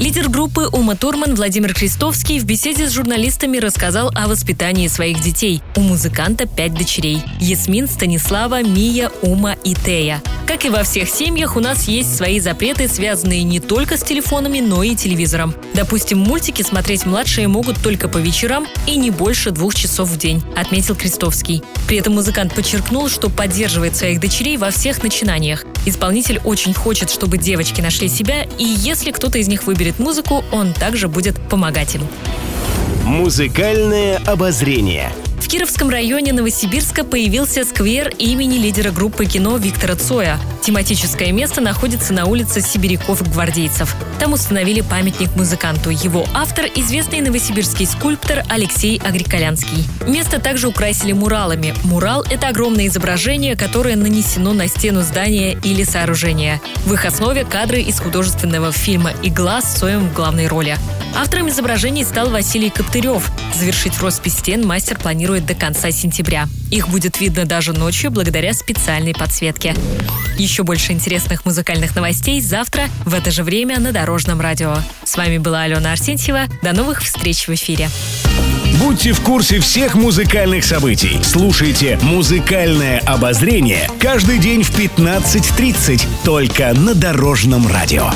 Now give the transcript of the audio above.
Лидер группы Ума Турман Владимир Крестовский в беседе с журналистами рассказал о воспитании своих детей. У музыканта пять дочерей – Ясмин, Станислава, Мия, Ума и Тея. Как и во всех семьях, у нас есть свои запреты, связанные не только с телефонами, но и телевизором. Допустим, мультики смотреть младшие могут только по вечерам и не больше двух часов в день, отметил Крестовский. При этом музыкант подчеркнул, что поддерживает своих дочерей во всех начинаниях. Исполнитель очень хочет, чтобы девочки нашли себя, и если кто-то из них выберет музыку, он также будет помогать им. Музыкальное обозрение. В Кировском районе Новосибирска появился сквер имени лидера группы кино Виктора Цоя. Тематическое место находится на улице Сибиряков-Гвардейцев. Там установили памятник музыканту. Его автор – известный новосибирский скульптор Алексей Агриколянский. Место также украсили муралами. Мурал – это огромное изображение, которое нанесено на стену здания или сооружения. В их основе кадры из художественного фильма «Игла» с Цоем в главной роли. Автором изображений стал Василий Коптырев. Завершить роспись стен мастер планирует до конца сентября. Их будет видно даже ночью благодаря специальной подсветке. Еще больше интересных музыкальных новостей завтра в это же время на Дорожном радио. С вами была Алена Арсентьева. До новых встреч в эфире. Будьте в курсе всех музыкальных событий. Слушайте «Музыкальное обозрение» каждый день в 15.30 только на Дорожном радио.